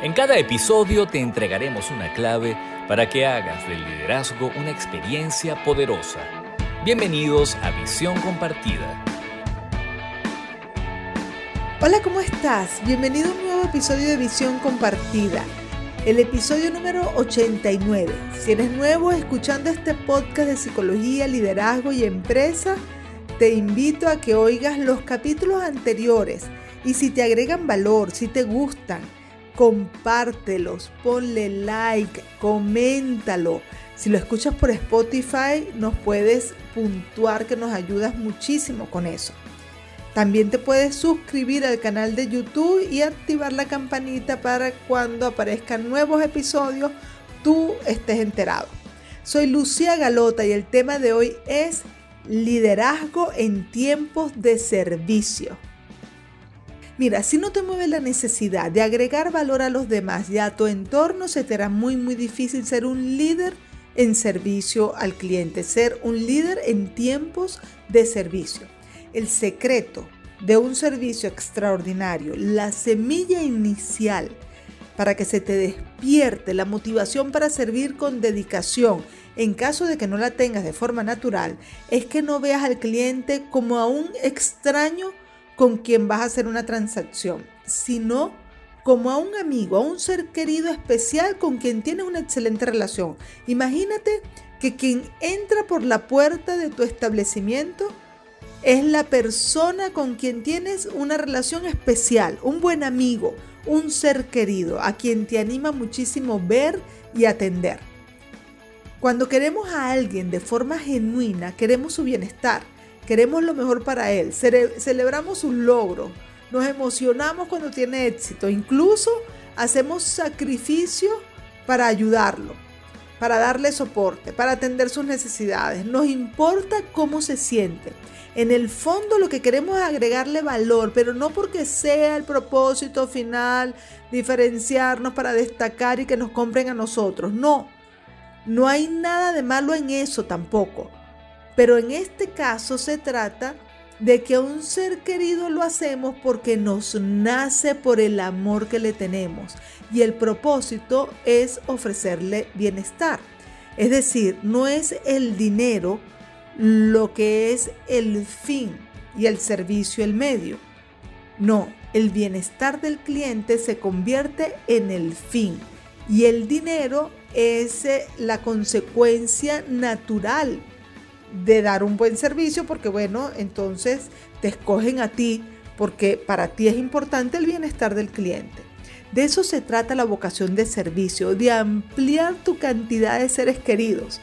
En cada episodio te entregaremos una clave para que hagas del liderazgo una experiencia poderosa. Bienvenidos a Visión Compartida. Hola, ¿cómo estás? Bienvenido a un nuevo episodio de Visión Compartida, el episodio número 89. Si eres nuevo escuchando este podcast de psicología, liderazgo y empresa, te invito a que oigas los capítulos anteriores y si te agregan valor, si te gustan, compártelos, ponle like, coméntalo. Si lo escuchas por Spotify, nos puedes puntuar que nos ayudas muchísimo con eso. También te puedes suscribir al canal de YouTube y activar la campanita para cuando aparezcan nuevos episodios tú estés enterado. Soy Lucía Galota y el tema de hoy es liderazgo en tiempos de servicio. Mira, si no te mueve la necesidad de agregar valor a los demás y a tu entorno, se te hará muy muy difícil ser un líder en servicio al cliente, ser un líder en tiempos de servicio. El secreto de un servicio extraordinario, la semilla inicial para que se te despierte la motivación para servir con dedicación, en caso de que no la tengas de forma natural, es que no veas al cliente como a un extraño con quien vas a hacer una transacción, sino como a un amigo, a un ser querido especial con quien tienes una excelente relación. Imagínate que quien entra por la puerta de tu establecimiento es la persona con quien tienes una relación especial, un buen amigo, un ser querido, a quien te anima muchísimo ver y atender. Cuando queremos a alguien de forma genuina, queremos su bienestar queremos lo mejor para él, celebramos un logro, nos emocionamos cuando tiene éxito, incluso hacemos sacrificio para ayudarlo, para darle soporte, para atender sus necesidades. Nos importa cómo se siente. En el fondo lo que queremos es agregarle valor, pero no porque sea el propósito final diferenciarnos para destacar y que nos compren a nosotros. No, no hay nada de malo en eso tampoco. Pero en este caso se trata de que a un ser querido lo hacemos porque nos nace por el amor que le tenemos y el propósito es ofrecerle bienestar. Es decir, no es el dinero lo que es el fin y el servicio el medio. No, el bienestar del cliente se convierte en el fin y el dinero es eh, la consecuencia natural de dar un buen servicio porque bueno, entonces te escogen a ti porque para ti es importante el bienestar del cliente. De eso se trata la vocación de servicio, de ampliar tu cantidad de seres queridos.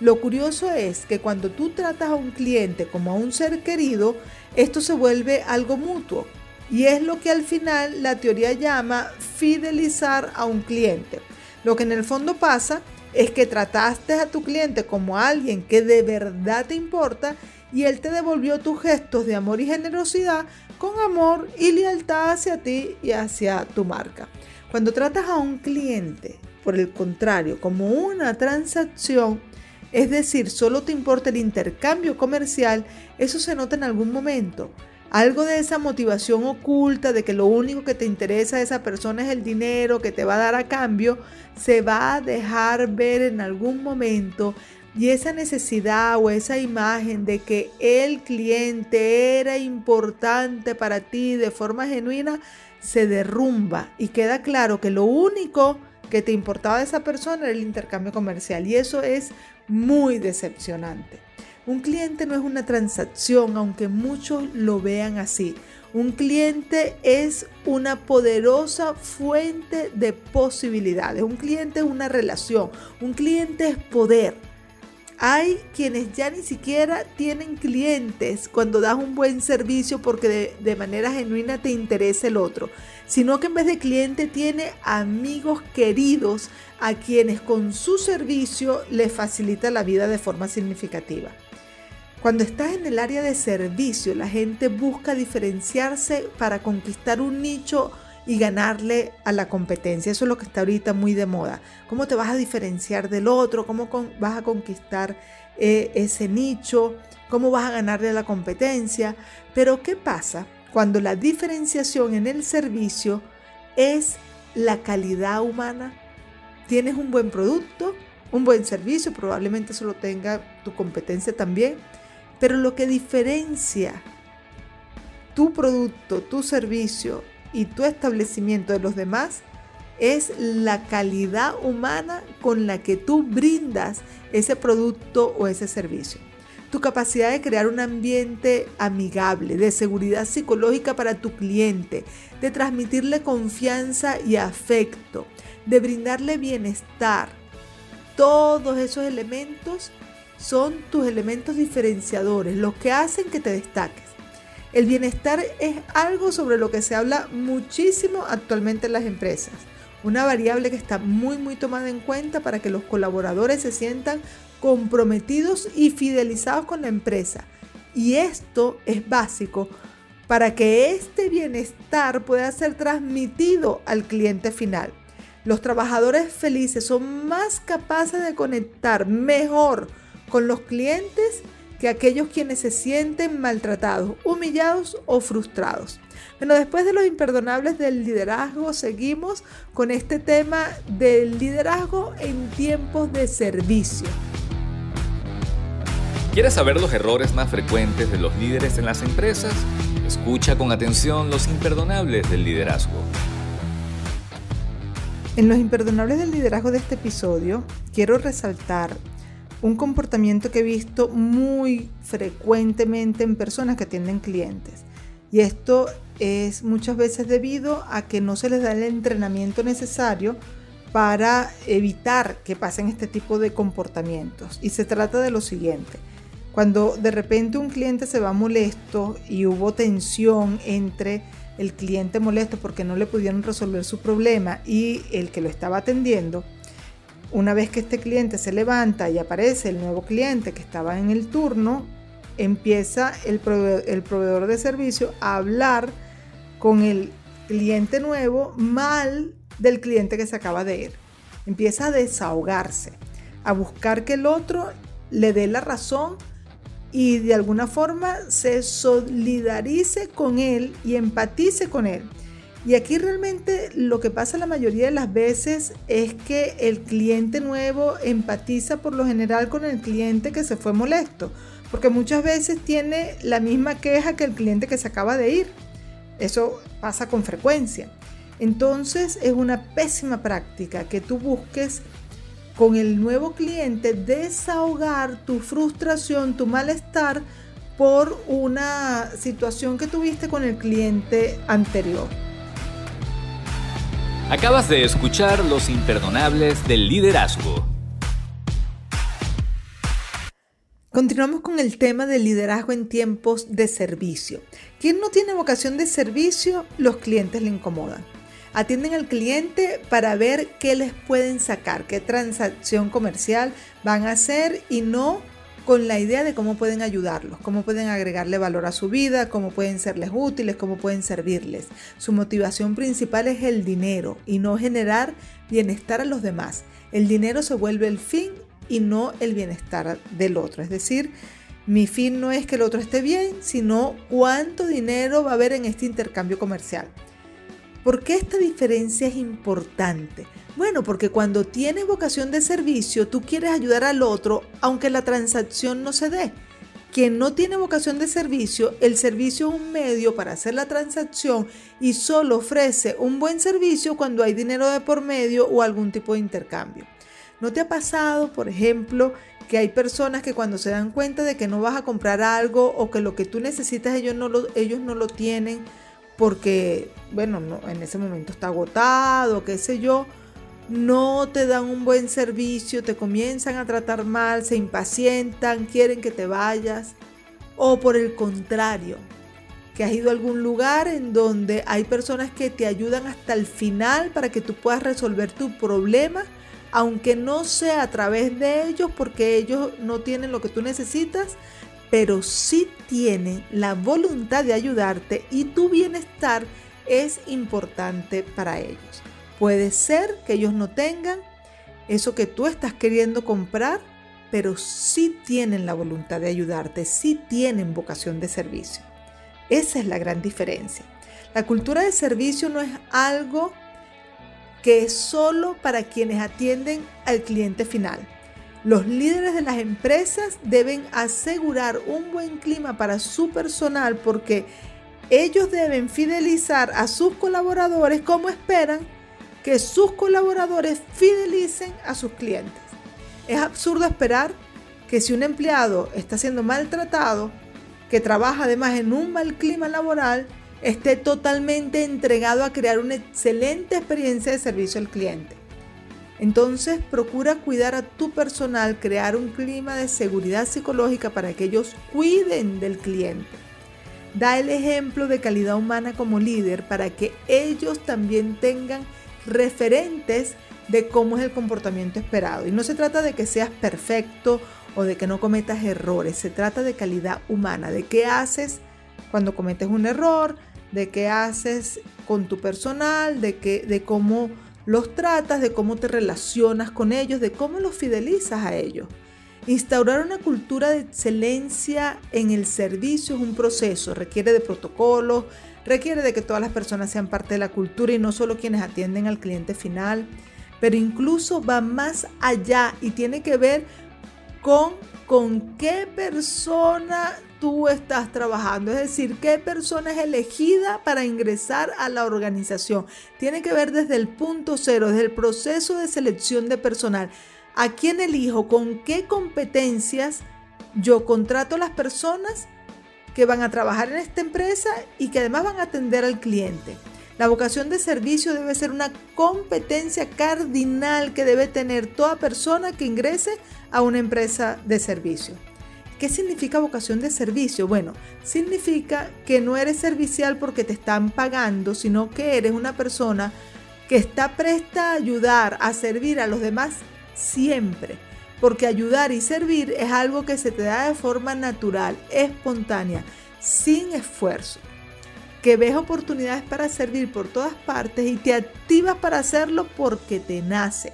Lo curioso es que cuando tú tratas a un cliente como a un ser querido, esto se vuelve algo mutuo. Y es lo que al final la teoría llama fidelizar a un cliente. Lo que en el fondo pasa es que trataste a tu cliente como alguien que de verdad te importa y él te devolvió tus gestos de amor y generosidad con amor y lealtad hacia ti y hacia tu marca. Cuando tratas a un cliente, por el contrario, como una transacción, es decir, solo te importa el intercambio comercial, eso se nota en algún momento. Algo de esa motivación oculta de que lo único que te interesa de esa persona es el dinero que te va a dar a cambio, se va a dejar ver en algún momento. Y esa necesidad o esa imagen de que el cliente era importante para ti de forma genuina se derrumba. Y queda claro que lo único que te importaba de esa persona era el intercambio comercial. Y eso es muy decepcionante. Un cliente no es una transacción, aunque muchos lo vean así. Un cliente es una poderosa fuente de posibilidades. Un cliente es una relación. Un cliente es poder. Hay quienes ya ni siquiera tienen clientes cuando das un buen servicio porque de, de, manera genuina te interesa el otro, sino que en vez de cliente tiene amigos queridos a quienes con su servicio le facilita la vida de forma significativa. Cuando estás en el área de servicio, la gente busca diferenciarse para conquistar un nicho y ganarle a la competencia. Eso es lo que está ahorita muy de moda. ¿Cómo te vas a diferenciar del otro? ¿Cómo vas a conquistar eh, ese nicho? ¿Cómo vas a ganarle a la competencia? Pero ¿qué pasa cuando la diferenciación en el servicio es la calidad humana. Tienes un buen producto, un buen servicio, probablemente eso lo tenga tu competencia también, pero lo que diferencia tu producto, tu servicio y tu establecimiento de los demás es la calidad humana con la que tú brindas ese producto o ese servicio. Tu capacidad de crear un ambiente amigable, de seguridad psicológica para tu cliente, de transmitirle confianza y afecto, de brindarle bienestar. Todos esos elementos son tus elementos diferenciadores, los que hacen que te destaques. El bienestar es algo sobre lo que se habla muchísimo actualmente en las empresas. Una variable que está muy muy tomada en cuenta para que los colaboradores se sientan comprometidos y fidelizados con la empresa. Y esto es básico para que este bienestar pueda ser transmitido al cliente final. Los trabajadores felices son más capaces de conectar mejor con los clientes que aquellos quienes se sienten maltratados, humillados o frustrados. Bueno, después de los imperdonables del liderazgo, seguimos con este tema del liderazgo en tiempos de servicio. ¿Quieres saber los errores más frecuentes de los líderes en las empresas? Escucha con atención los imperdonables del liderazgo. En los imperdonables del liderazgo de este episodio, quiero resaltar un comportamiento que he visto muy frecuentemente en personas que atienden clientes. Y esto es muchas veces debido a que no se les da el entrenamiento necesario para evitar que pasen este tipo de comportamientos. Y se trata de lo siguiente. Cuando de repente un cliente se va molesto y hubo tensión entre el cliente molesto porque no le pudieron resolver su problema y el que lo estaba atendiendo, una vez que este cliente se levanta y aparece el nuevo cliente que estaba en el turno, empieza el proveedor, de servicio a hablar con el cliente nuevo mal del cliente que se acaba de ir. Empieza a desahogarse, a buscar que el otro le dé la razón y de alguna forma se solidarice con él y empatice con él. Y aquí realmente lo que pasa la mayoría de las veces es que el cliente nuevo empatiza por lo general con el cliente que se fue molesto, porque muchas veces tiene la misma queja que el cliente que se acaba de ir. Eso pasa con frecuencia. Entonces es una pésima práctica que tú busques con el nuevo cliente desahogar tu frustración, tu malestar por una situación que tuviste con el cliente anterior. Acabas de escuchar Los Imperdonables del Liderazgo. Continuamos con el tema del liderazgo en tiempos de servicio. Quien no tiene vocación de servicio, los clientes le incomodan. Atienden al cliente para ver qué les pueden sacar, qué transacción comercial van a hacer y no con la idea de cómo pueden ayudarlos, cómo pueden agregarle valor a su vida, cómo pueden serles útiles, cómo pueden servirles. Su motivación principal es el dinero y no generar bienestar a los demás. El dinero se vuelve el fin y no el bienestar del otro. Es decir, mi fin no es que el otro esté bien, sino cuánto dinero va a haber en este intercambio comercial. ¿Por qué esta diferencia es importante? Bueno, porque cuando tienes vocación de servicio, tú quieres ayudar al otro aunque la transacción no se dé. Quien no tiene vocación de servicio, el servicio es un medio para hacer la transacción y solo ofrece un buen servicio cuando hay dinero de por medio o algún tipo de intercambio. ¿No te ha pasado, por ejemplo, que hay personas que cuando se dan cuenta de que no vas a comprar algo o que lo que tú necesitas ellos no lo, ellos no lo tienen porque, bueno, en ese momento está agotado, qué sé yo, no te dan un buen servicio, te comienzan a tratar mal, se impacientan, quieren que te vayas. O por el contrario, que has ido a algún lugar en donde hay personas que te ayudan hasta el final para que tú puedas resolver tu problema, aunque no sea a través de ellos porque ellos no tienen lo que tú necesitas, pero sí tienen la voluntad de ayudarte y tu bienestar es importante para ellos. Puede ser que ellos no tengan eso que tú estás queriendo comprar, pero sí tienen la voluntad de ayudarte, sí tienen vocación de servicio. Esa es la gran diferencia. La cultura de servicio no es algo que es solo para quienes atienden al cliente final. Los líderes de las empresas deben asegurar un buen clima para su personal porque ellos deben fidelizar a sus colaboradores como esperan que sus colaboradores fidelicen a sus clientes. Es absurdo esperar que si un empleado está siendo maltratado, que trabaja además en un mal clima laboral, esté totalmente entregado a crear una excelente experiencia de servicio al cliente. Entonces procura cuidar a tu personal, crear un clima de seguridad psicológica para que ellos cuiden del cliente. Da el ejemplo de calidad humana como líder para que ellos también tengan referentes de cómo es el comportamiento esperado. Y no se trata de que seas perfecto o de que no cometas errores, se trata de calidad humana, de qué haces cuando cometes un error, de qué haces con tu personal, de, que, de cómo los tratas, de cómo te relacionas con ellos, de cómo los fidelizas a ellos. Instaurar una cultura de excelencia en el servicio es un proceso, requiere de protocolos, requiere de que todas las personas sean parte de la cultura y no solo quienes atienden al cliente final, pero incluso va más allá y tiene que ver con con qué persona tú estás trabajando, es decir, qué persona es elegida para ingresar a la organización. Tiene que ver desde el punto cero, desde el proceso de selección de personal. ¿A quién elijo? ¿Con qué competencias yo contrato a las personas que van a trabajar en esta empresa y que además van a atender al cliente? La vocación de servicio debe ser una competencia cardinal que debe tener toda persona que ingrese a una empresa de servicio. ¿Qué significa vocación de servicio? Bueno, significa que no eres servicial porque te están pagando, sino que eres una persona que está presta a ayudar, a servir a los demás siempre. Porque ayudar y servir es algo que se te da de forma natural, espontánea, sin esfuerzo. Que ves oportunidades para servir por todas partes y te activas para hacerlo porque te nace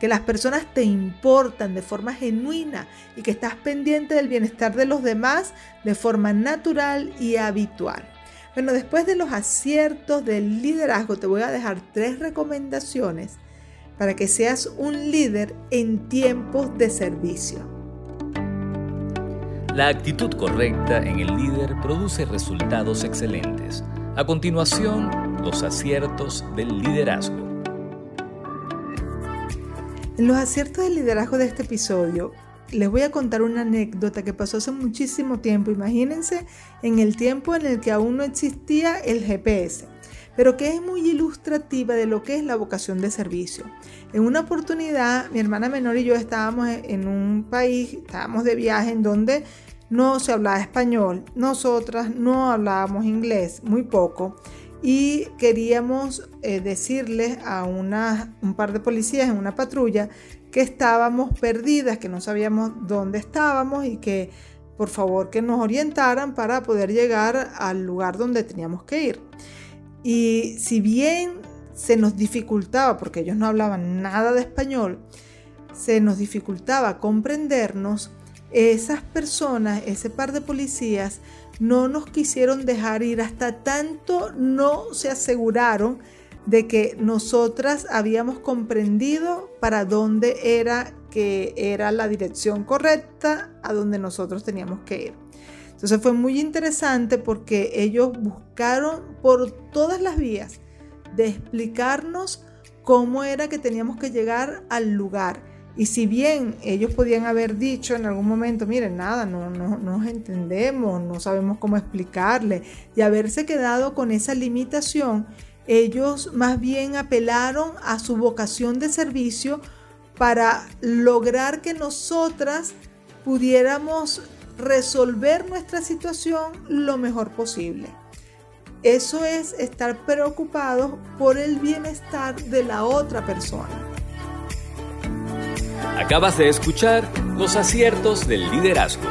que las personas te importan de forma genuina y que estás pendiente del bienestar de los demás de forma natural y habitual. Bueno, después de los aciertos del liderazgo, te voy a dejar tres recomendaciones para que seas un líder en tiempos de servicio. La actitud correcta en el líder produce resultados excelentes. A continuación, los aciertos del liderazgo. En los aciertos del liderazgo de este episodio, les voy a contar una anécdota que pasó hace muchísimo tiempo. Imagínense en el tiempo en el que aún no existía el GPS, pero que es muy ilustrativa de lo que es la vocación de servicio. En una oportunidad, mi hermana menor y yo estábamos en un país, estábamos de viaje en donde no se hablaba español, nosotras no hablábamos inglés, muy poco y queríamos eh, decirles a un par de policías en una patrulla que estábamos perdidas, que no sabíamos dónde estábamos y que por favor que nos orientaran para poder llegar al lugar donde teníamos que ir. Y si bien se nos dificultaba, porque ellos no hablaban nada de español, se nos dificultaba comprendernos, esas personas, ese par de policías, no nos quisieron dejar ir hasta tanto no se aseguraron de que nosotras habíamos comprendido para dónde era que era la dirección correcta a donde nosotros teníamos que ir. Entonces fue muy interesante porque ellos buscaron por todas las vías de explicarnos cómo era que teníamos que llegar al lugar. Y si bien ellos podían haber dicho en algún momento, miren, nada, no, no, nos entendemos, no sabemos cómo explicarle, y haberse quedado con esa limitación, ellos más bien apelaron a su vocación de servicio para lograr que nosotras pudiéramos resolver nuestra situación lo mejor posible. Eso es estar preocupados por el bienestar de la otra persona. Acabas de escuchar los aciertos del liderazgo.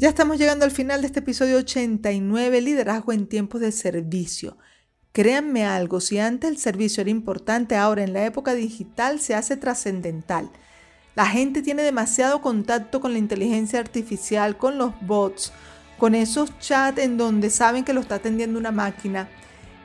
Ya estamos llegando al final de este episodio 89, Liderazgo en tiempos de servicio. Créanme algo, si antes el servicio era importante, ahora en la época digital se hace trascendental. La gente tiene demasiado contacto con la inteligencia artificial, con los bots, con esos chats en donde saben que lo está atendiendo una máquina.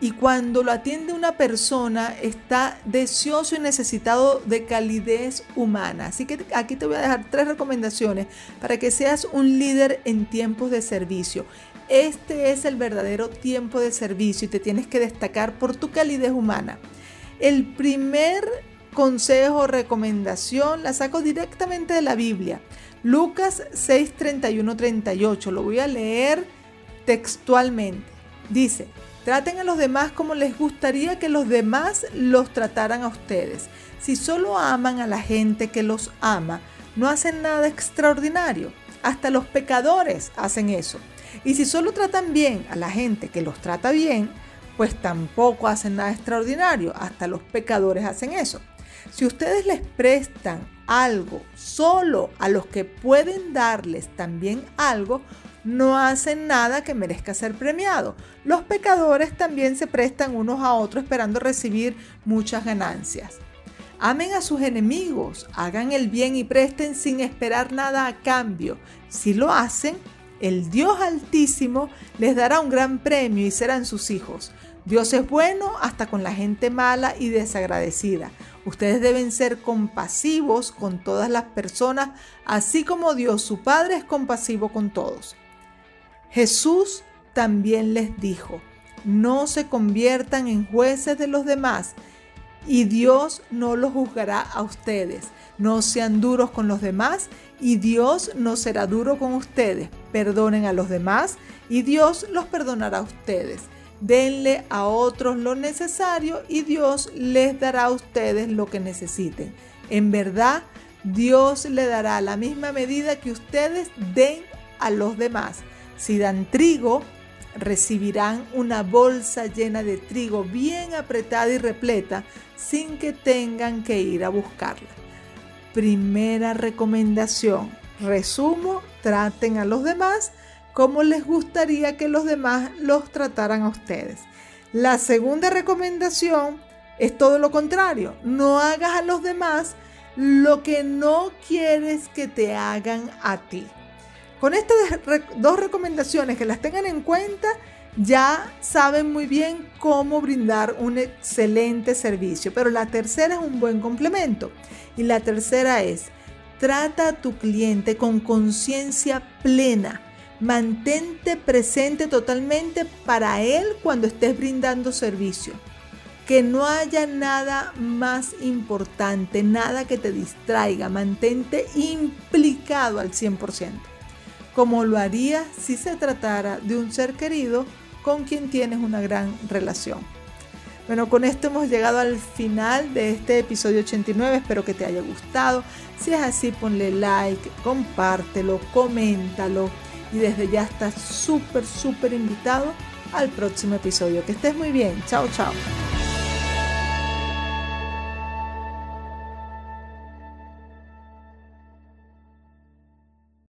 Y cuando lo atiende una persona, está deseoso y necesitado de calidez humana. Así que aquí te voy a dejar tres recomendaciones para que seas un líder en tiempos de servicio. Este es el verdadero tiempo de servicio y te tienes que destacar por tu calidez humana. El primer consejo o recomendación la saco directamente de la Biblia. Lucas 6, 31, 38. Lo voy a leer textualmente. Dice, traten a los demás como les gustaría que los demás los trataran a ustedes. Si solo aman a la gente que los ama, no hacen nada extraordinario. Hasta los pecadores hacen eso. Y si solo tratan bien a la gente que los trata bien, pues tampoco hacen nada extraordinario. Hasta los pecadores hacen eso. Si ustedes les prestan algo solo a los que pueden darles también algo, no hacen nada que merezca ser premiado. Los pecadores también se prestan unos a otros esperando recibir muchas ganancias. Amen a sus enemigos, hagan el bien y presten sin esperar nada a cambio. Si lo hacen, el Dios Altísimo les dará un gran premio y serán sus hijos. Dios es bueno hasta con la gente mala y desagradecida. Ustedes deben ser compasivos con todas las personas, así como Dios su Padre es compasivo con todos. Jesús también les dijo, no se conviertan en jueces de los demás y Dios no los juzgará a ustedes. No sean duros con los demás y Dios no será duro con ustedes. Perdonen a los demás y Dios los perdonará a ustedes denle a otros lo necesario y Dios les dará a ustedes lo que necesiten. En verdad, Dios le dará la misma medida que ustedes den a los demás. Si dan trigo, recibirán una bolsa llena de trigo bien apretada y repleta sin que tengan que ir a buscarla. Primera recomendación. Resumo, traten a los demás cómo les gustaría que los demás los trataran a ustedes. La segunda recomendación es todo lo contrario. No hagas a los demás lo que no quieres que te hagan a ti. Con estas dos recomendaciones que las tengan en cuenta, ya saben muy bien cómo brindar un excelente servicio. Pero la tercera es un buen complemento. Y la tercera es, trata a tu cliente con conciencia plena Mantente presente totalmente para Él cuando estés brindando servicio. Que no haya nada más importante, nada que te distraiga. Mantente implicado al 100%, como lo haría si se tratara de un ser querido con quien tienes una gran relación. Bueno, con esto hemos llegado al final de este episodio 89. Espero que te haya gustado. Si es así, ponle like, compártelo, coméntalo y desde ya estás súper, súper invitado al próximo episodio. Que estés muy bien. Chao, chao.